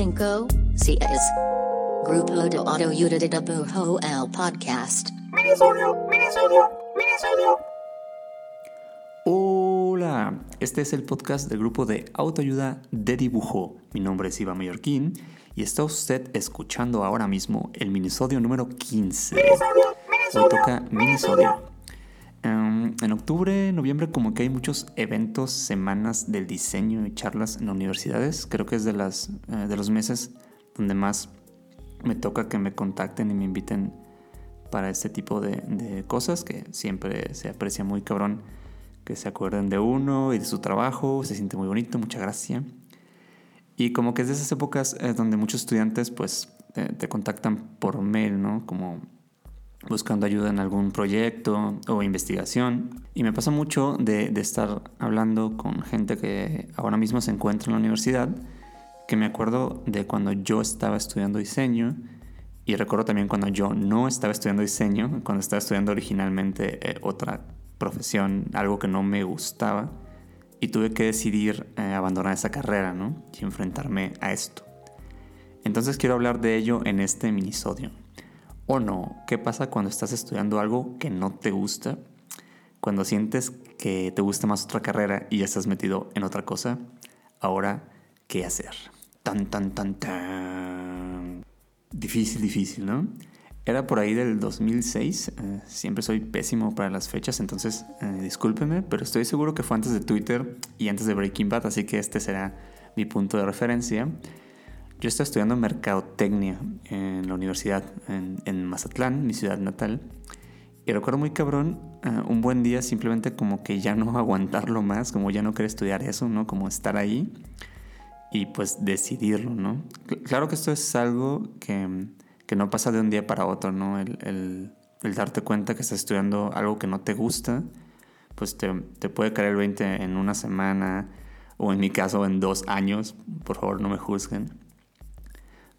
cinco, seis. Grupo de Autoayuda de Dibujo el podcast. Minisodio, minisodio, minisodio. Hola, este es el podcast del grupo de autoayuda de dibujo. Mi nombre es Iván Mallorquín y está usted escuchando ahora mismo el minisodio número 15. Hoy toca minisodio. Em, en octubre, noviembre, como que hay muchos eventos, semanas del diseño y charlas en universidades. Creo que es de, las, eh, de los meses donde más me toca que me contacten y me inviten para este tipo de, cosas que siempre se aprecia muy cabrón que se acuerden de uno y de su trabajo, se siente muy bonito, mucha gracia. Y como que es de esas épocas eh, donde muchos estudiantes pues eh, te contactan por mail, ¿no? Como buscando ayuda en algún proyecto o investigación. Y me pasa mucho de, de, estar hablando con gente que ahora mismo se encuentra en la universidad, que me acuerdo de cuando yo estaba estudiando diseño y recuerdo también cuando yo no estaba estudiando diseño, cuando estaba estudiando originalmente eh, otra profesión, algo que no me gustaba, y tuve que decidir eh, abandonar esa carrera, ¿no? Y enfrentarme a esto. Entonces quiero hablar de ello en este minisodio. ¿O no? ¿Qué pasa cuando estás estudiando algo que no te gusta? Cuando sientes que te gusta más otra carrera y ya estás metido en otra cosa. Ahora, ¿qué hacer? Tan, tan, tan, tan. Difícil, difícil, ¿no? Era por ahí del 2006. Eh, siempre soy pésimo para las fechas, entonces eh, discúlpeme, pero estoy seguro que fue antes de Twitter y antes de Breaking Bad, así que este será mi punto de referencia. Yo estaba estudiando mercadotecnia en la universidad en, Mazatlán, mi ciudad natal. Y recuerdo muy cabrón, uh, un buen día simplemente como que ya no aguantarlo más, como ya no querer estudiar eso, ¿no? Como estar ahí y pues decidirlo, ¿no? Claro que esto es algo que que no pasa de un día para otro, ¿no? El, el, el darte cuenta que estás estudiando algo que no te gusta, pues te, te, puede caer el 20 en una semana o en mi caso en dos años, por favor no me juzguen.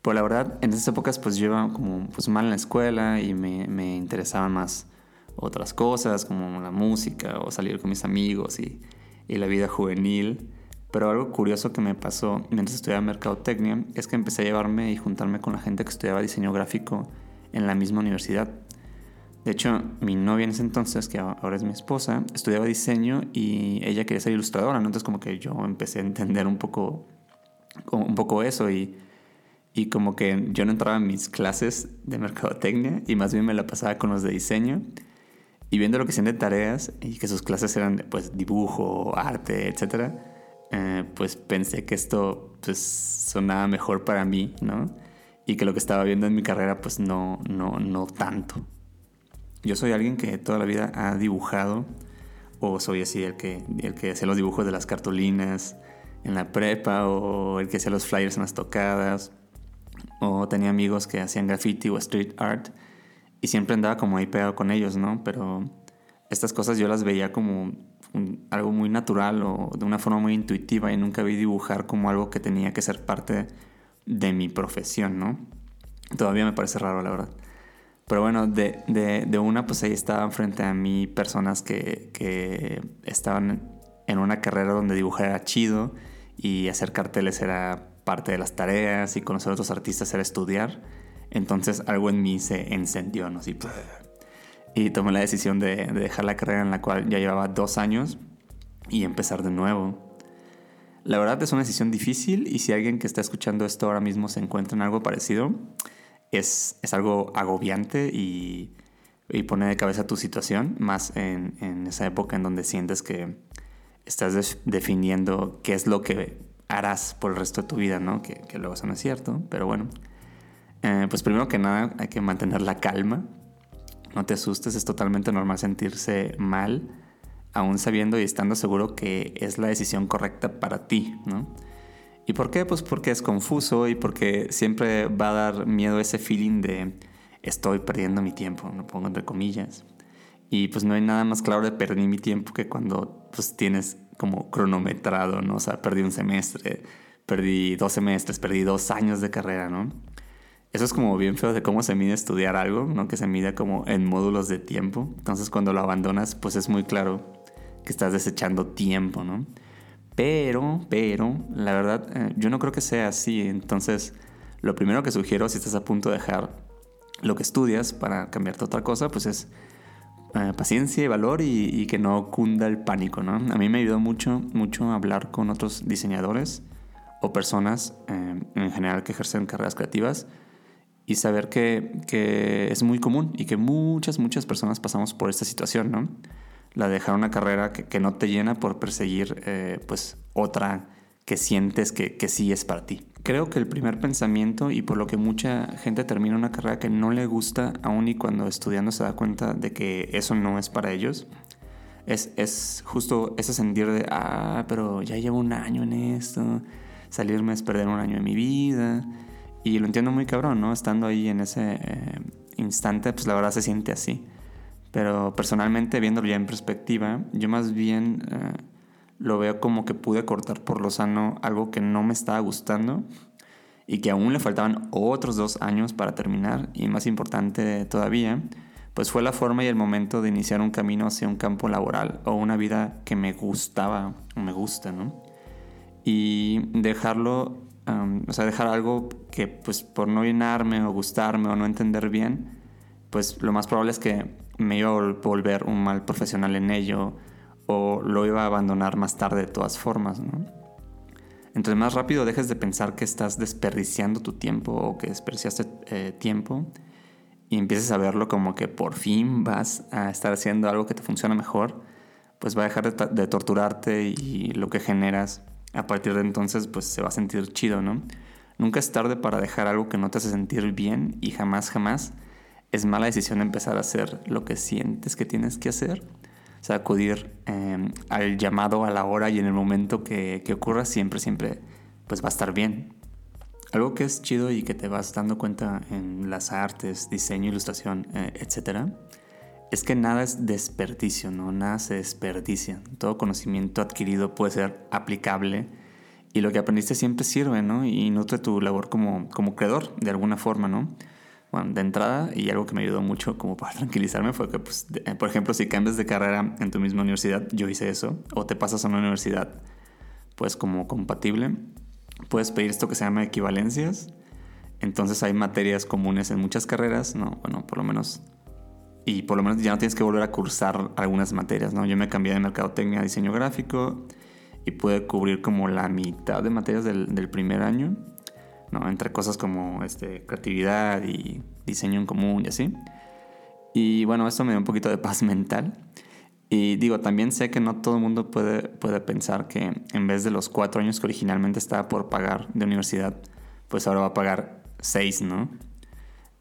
Pero la verdad, en esas épocas pues yo iba como pues mal en la escuela y me, me interesaban más otras cosas como la música o salir con mis amigos y, y la vida juvenil. Pero algo curioso que me pasó mientras estudiaba mercadotecnia es que empecé a llevarme y juntarme con la gente que estudiaba diseño gráfico en la misma universidad. De hecho, mi novia en ese entonces, que ahora es mi esposa, estudiaba diseño y ella quería ser ilustradora, ¿no? Entonces como que yo empecé a entender un poco, un poco eso y, y como que yo no entraba en mis clases de mercadotecnia y más bien me la pasaba con los de diseño y viendo lo que hacían de tareas y que sus clases eran pues dibujo, arte, etcétera eh, pues pensé que esto pues sonaba mejor para mí, ¿no? Y que lo que estaba viendo en mi carrera pues no, no, no tanto. Yo soy alguien que toda la vida ha dibujado, o soy así el que, el que hacía los dibujos de las cartulinas en la prepa, o el que hacía los flyers en las tocadas, o tenía amigos que hacían graffiti o street art, y siempre andaba como ahí pegado con ellos, ¿no? Pero estas cosas yo las veía como algo muy natural o de una forma muy intuitiva y nunca vi dibujar como algo que tenía que ser parte de mi profesión, ¿no? Todavía me parece raro, la verdad. Pero bueno, de, de, de una, pues ahí estaban frente a mí personas que, que estaban en una carrera donde dibujar era chido y hacer carteles era parte de las tareas y conocer a otros artistas era estudiar. Entonces algo en mí se encendió, ¿no? Así, y tomé la decisión de, de, dejar la carrera en la cual ya llevaba dos años y empezar de nuevo. La verdad es una decisión difícil y si alguien que está escuchando esto ahora mismo se encuentra en algo parecido, es, es algo agobiante y, y, pone de cabeza tu situación, más en, en, esa época en donde sientes que estás definiendo qué es lo que harás por el resto de tu vida, ¿no? Que, que luego eso no es cierto, pero bueno. Eh, pues primero que nada hay que mantener la calma, no te asustes, es totalmente normal sentirse mal, aún sabiendo y estando seguro que es la decisión correcta para ti, ¿no? ¿Y por qué? Pues porque es confuso y porque siempre va a dar miedo ese feeling de estoy perdiendo mi tiempo, lo pongo entre comillas. Y pues no hay nada más claro de perder mi tiempo que cuando pues tienes como cronometrado, ¿no? O sea, perdí un semestre, perdí dos semestres, perdí dos años de carrera, ¿no? Eso es como bien feo de cómo se mide estudiar algo, ¿no? Que se mide como en módulos de tiempo. Entonces cuando lo abandonas, pues es muy claro que estás desechando tiempo, ¿no? Pero, pero, la verdad, eh, yo no creo que sea así. Entonces, lo primero que sugiero si estás a punto de dejar lo que estudias para cambiarte a otra cosa, pues es eh, paciencia y valor y, que no cunda el pánico, ¿no? A mí me ayudó mucho, mucho hablar con otros diseñadores o personas eh, en general que ejercen carreras creativas y saber que, que, es muy común y que muchas, muchas personas pasamos por esta situación, ¿no? La de dejar una carrera que, que no te llena por perseguir eh, pues otra que sientes que, que sí es para ti. Creo que el primer pensamiento y por lo que mucha gente termina una carrera que no le gusta, aún y cuando estudiando se da cuenta de que eso no es para ellos, es, es justo ese sentir de, ah, pero ya llevo un año en esto, salirme es perder un año de mi vida. Y lo entiendo muy cabrón, ¿no? Estando ahí en ese eh, instante, pues la verdad se siente así. Pero personalmente, viéndolo ya en perspectiva, yo más bien eh, lo veo como que pude cortar por lo sano algo que no me estaba gustando y que aún le faltaban otros dos años para terminar. Y más importante todavía, pues fue la forma y el momento de iniciar un camino hacia un campo laboral o una vida que me gustaba o me gusta, ¿no? Y dejarlo, o sea, dejar algo que pues por no llenarme o gustarme o no entender bien, pues lo más probable es que me iba a volver un mal profesional en ello lo iba a abandonar más tarde de todas formas, ¿no? Entonces más rápido dejes de pensar que estás desperdiciando tu tiempo o que desperdiciaste eh, tiempo y empieces a verlo como que por fin vas a estar haciendo algo que te funciona mejor, pues va a dejar de, torturarte y lo que generas a partir de entonces pues se va a sentir chido, ¿no? Nunca es tarde para dejar algo que no te hace sentir bien y jamás, jamás es mala decisión empezar a hacer lo que sientes que tienes que hacer acudir em, al llamado a la hora y en el momento que, que, ocurra siempre, siempre, pues va a estar bien. Algo que es chido y que te vas dando cuenta en las artes, diseño, ilustración, eh, etc., es que nada es desperdicio, ¿no? Nada se desperdicia. Todo conocimiento adquirido puede ser aplicable y lo que aprendiste siempre sirve, ¿no? Y nutre tu labor como, como creador de alguna forma, ¿no? Bueno, de entrada, y algo que me ayudó mucho como para tranquilizarme fue que, pues, eh, por ejemplo, si cambias de carrera en tu misma universidad, yo hice eso, o te pasas a una universidad, pues como compatible, puedes pedir esto que se llama equivalencias. Entonces hay materias comunes en muchas carreras, ¿no? Bueno, por lo menos... Y por lo menos ya no tienes que volver a cursar algunas materias, ¿no? Yo me cambié de mercadotecnia a diseño gráfico y pude cubrir como la mitad de materias del, del primer año ¿no? Entre cosas como este, creatividad y diseño en común y así. Y bueno, esto me dio un poquito de paz mental. Y digo, también sé que no todo el mundo puede, puede pensar que en vez de los cuatro años que originalmente estaba por pagar de universidad, pues ahora va a pagar seis, ¿no?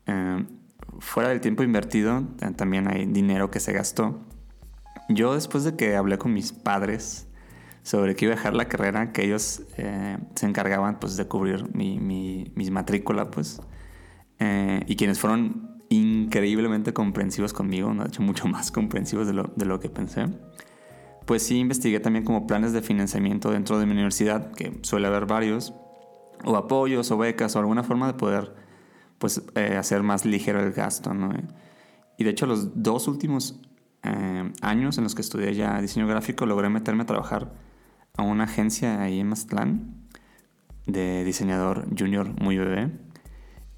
Eh, fuera del tiempo invertido, también hay dinero que se gastó. Yo después de que hablé con mis padres sobre que iba a dejar la carrera, que ellos eh, se encargaban pues de cubrir mi, mi, mis matrícula, pues. Eh, y quienes fueron increíblemente comprensivos conmigo, de hecho mucho más comprensivos de lo, de lo que pensé. Pues sí investigué también como planes de financiamiento dentro de mi universidad, que suele haber varios, o apoyos o becas o alguna forma de poder pues eh, hacer más ligero el gasto, ¿no? Y de hecho los dos últimos años en los que estudié ya diseño gráfico logré meterme a trabajar a una agencia ahí en Mazatlán de diseñador junior muy bebé.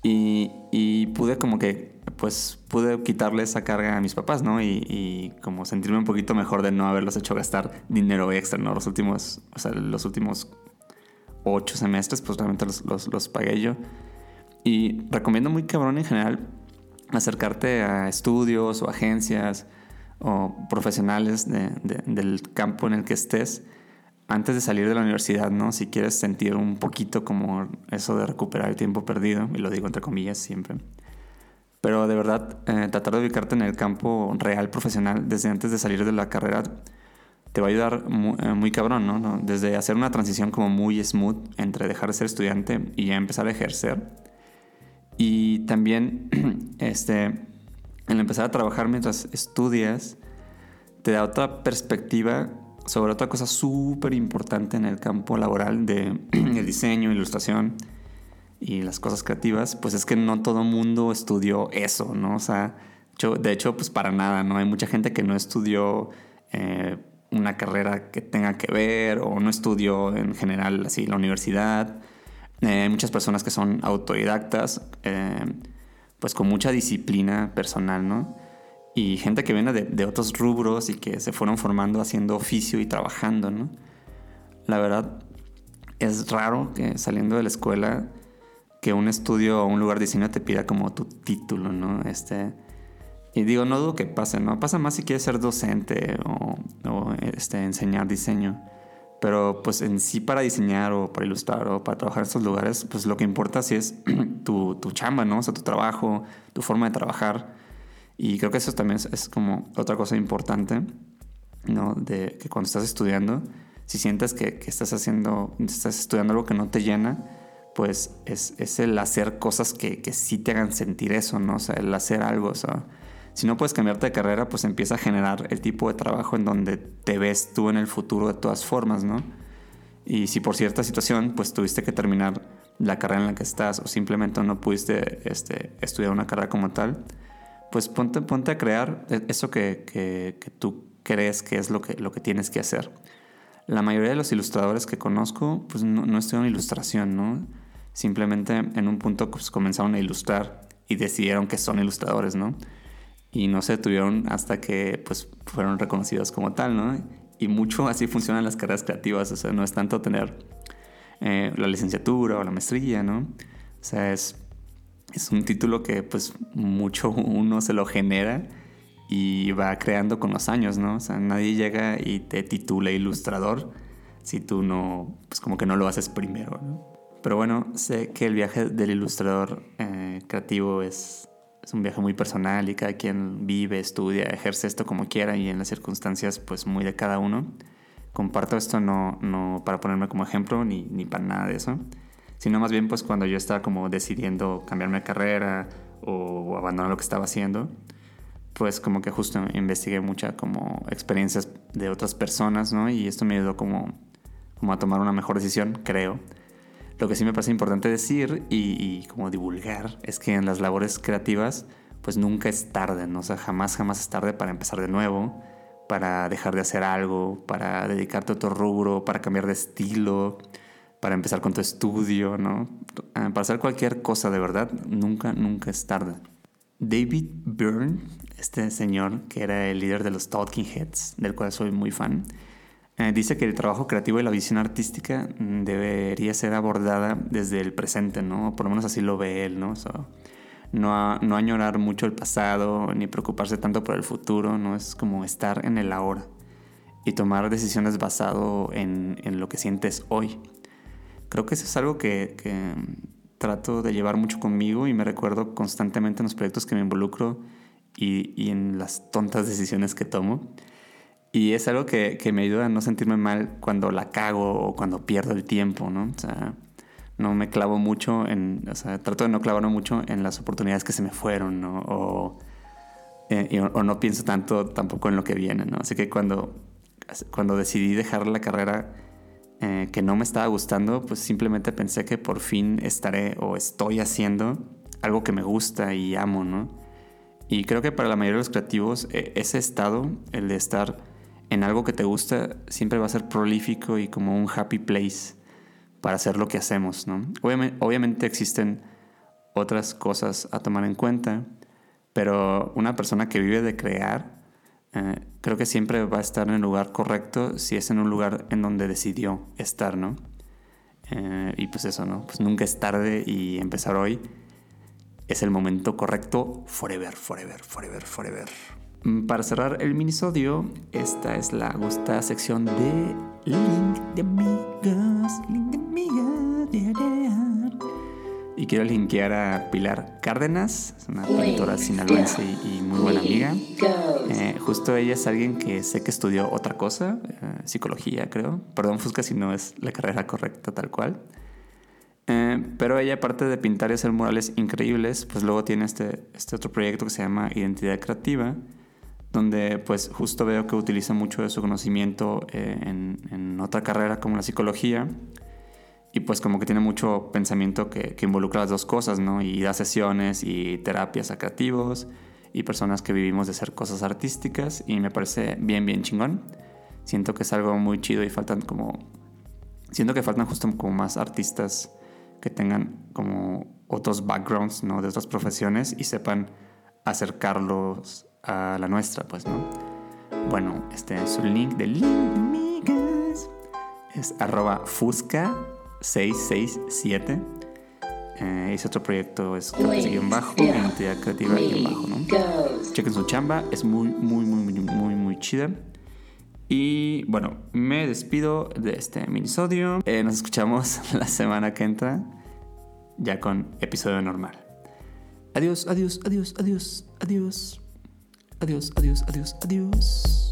Y, y, pude como que, pues pude quitarle esa carga a mis papás, ¿no? Y, y, como sentirme un poquito mejor de no haberlos hecho gastar dinero extra, ¿no? Los últimos, o sea, los últimos ocho semestres, pues realmente los, los, los pagué yo. Y recomiendo muy cabrón en general acercarte a estudios o agencias o profesionales de, de, del campo en el que estés antes de salir de la universidad, ¿no? Si quieres sentir un poquito como eso de recuperar el tiempo perdido, y lo digo entre comillas siempre. Pero de verdad, eh, tratar de ubicarte en el campo real profesional desde antes de salir de la carrera te va a ayudar muy, eh, muy cabrón, ¿no? Desde hacer una transición como muy smooth entre dejar de ser estudiante y ya empezar a ejercer. Y también, este, el empezar a trabajar mientras estudias, te da otra perspectiva sobre otra cosa súper importante en el campo laboral de el diseño, ilustración y las cosas creativas, pues es que no todo mundo estudió eso, ¿no? O sea, de hecho, pues para nada, ¿no? Hay mucha gente que no estudió, eh, una carrera que tenga que ver o no estudió en general así la universidad. Eh, muchas personas que son autodidactas, eh, pues con mucha disciplina personal, ¿no? Y gente que viene de, de, otros rubros y que se fueron formando haciendo oficio y trabajando, ¿no? La verdad, es raro que saliendo de la escuela que un estudio o un lugar de diseño te pida como tu título, ¿no? Este, y digo, no dudo que pase, ¿no? Pasa más si quieres ser docente o, o este, enseñar diseño. Pero pues en sí para diseñar o para ilustrar o para trabajar en estos lugares, pues lo que importa sí es tu, tu chamba, ¿no? O sea, tu trabajo, tu forma de trabajar. Y creo que eso también es, es como otra cosa importante, ¿no? De que cuando estás estudiando, si sientes que, que, estás haciendo, estás estudiando algo que no te llena, pues es, es el hacer cosas que, que, sí te hagan sentir eso, ¿no? O sea, el hacer algo, o sea, si no puedes cambiarte de carrera, pues empieza a generar el tipo de trabajo en donde te ves tú en el futuro de todas formas, ¿no? Y si por cierta situación, pues tuviste que terminar la carrera en la que estás o simplemente no pudiste este, estudiar una carrera como tal, pues ponte, ponte a crear e, eso que, que, tú crees que es lo que, lo que tienes que hacer. La mayoría de los ilustradores que conozco, pues no, no ilustración, ¿no? Simplemente en un punto pues, comenzaron a ilustrar y decidieron que son ilustradores, ¿no? y no se tuvieron hasta que pues fueron reconocidos como tal, ¿no? Y mucho así funcionan las carreras creativas, o sea, no es tanto tener eh, la licenciatura o la maestría, ¿no? O sea, es, es un título que pues mucho uno se lo genera y va creando con los años, ¿no? O sea, nadie llega y te titula ilustrador si tú no, pues como que no lo haces primero, ¿no? Pero bueno, sé que el viaje del ilustrador eh, creativo es es un viaje muy personal y cada quien vive, estudia, ejerce esto como quiera y en las circunstancias pues muy de cada uno. Comparto esto no, no para ponerme como ejemplo ni, ni para nada de eso, sino más bien pues cuando yo estaba como decidiendo cambiarme de carrera o abandonar lo que estaba haciendo, pues como que justo investigué muchas como experiencias de otras personas, ¿no? Y esto me ayudó como, como a tomar una mejor decisión, creo. Lo que sí me parece importante decir y, y, como divulgar es que en las labores creativas pues nunca es tarde, ¿no? o sea, jamás, jamás es tarde para empezar de nuevo, para dejar de hacer algo, para dedicarte a otro rubro, para cambiar de estilo, para empezar con tu estudio, ¿no? Ah, para hacer cualquier cosa de verdad, nunca, nunca es tarde. David Byrne, este señor que era el líder de los Talking Heads, del cual soy muy fan, eh, dice que el trabajo creativo y la visión artística debería ser abordada desde el presente, ¿no? Por lo menos así lo ve él, ¿no? no, a, no añorar mucho el pasado ni preocuparse tanto por el futuro, ¿no? Es como estar en el ahora y tomar decisiones basado en, en lo que sientes hoy. Creo que eso es algo que, que trato de llevar mucho conmigo y me recuerdo constantemente en los proyectos que me involucro y, y en las tontas decisiones que tomo. Y es algo que, que, me ayuda a no sentirme mal cuando la cago o cuando pierdo el tiempo, ¿no? O sea, no me clavo mucho en, o sea, trato de no clavarme mucho en las oportunidades que se me fueron, ¿no? O, eh, o no pienso tanto tampoco en lo que viene, ¿no? Así que cuando, cuando decidí dejar la carrera eh, que no me estaba gustando, pues simplemente pensé que por fin estaré o estoy haciendo algo que me gusta y amo, ¿no? Y creo que para la mayoría de los creativos eh, ese estado, el de estar en algo que te gusta siempre va a ser prolífico y como un happy place para hacer lo que hacemos, ¿no? Obviamente, obviamente existen otras cosas a tomar en cuenta, pero una persona que vive de crear, eh, creo que siempre va a estar en el lugar correcto si es en un lugar en donde decidió estar, ¿no? Eh, y pues eso, ¿no? Pues nunca es tarde y empezar hoy es el momento correcto forever, forever, forever, forever. Mm, para cerrar el minisodio, esta es la gustada sección de Link de Amigas. Link de Amigas. Y quiero linkear a Pilar Cárdenas, es una pintora sinaloense y, y muy buena amiga. Eh, justo ella es alguien que sé que estudió otra cosa, eh, psicología creo. Perdón Fusca si no es la carrera correcta tal cual. Eh, pero ella, aparte de pintar y hacer murales increíbles, pues luego tiene este, este otro proyecto que se llama Identidad Creativa, donde pues justo veo que utiliza mucho de su conocimiento en, en, otra carrera como la psicología y pues como que tiene mucho pensamiento que, que, involucra las dos cosas, ¿no? Y da sesiones y terapias a creativos y personas que vivimos de hacer cosas artísticas y me parece bien, bien chingón. Siento que es algo muy chido y faltan como... Siento que faltan justo como más artistas que tengan como otros backgrounds, ¿no? De otras profesiones y sepan acercarlos a la nuestra, pues, ¿no? Bueno, este es su link de link, amigas. Es arroba fusca667. Eh, ese otro proyecto es guion bajo, identidad creativa guion bajo, ¿no? Chequen su chamba, es muy, muy, muy, muy, muy, muy chida. Y bueno, me despido de este minisodio. Eh, nos escuchamos la semana que entra, ya con episodio normal. Adiós, adiós, adiós, adiós, adiós. Adiós, adiós, adiós, adiós.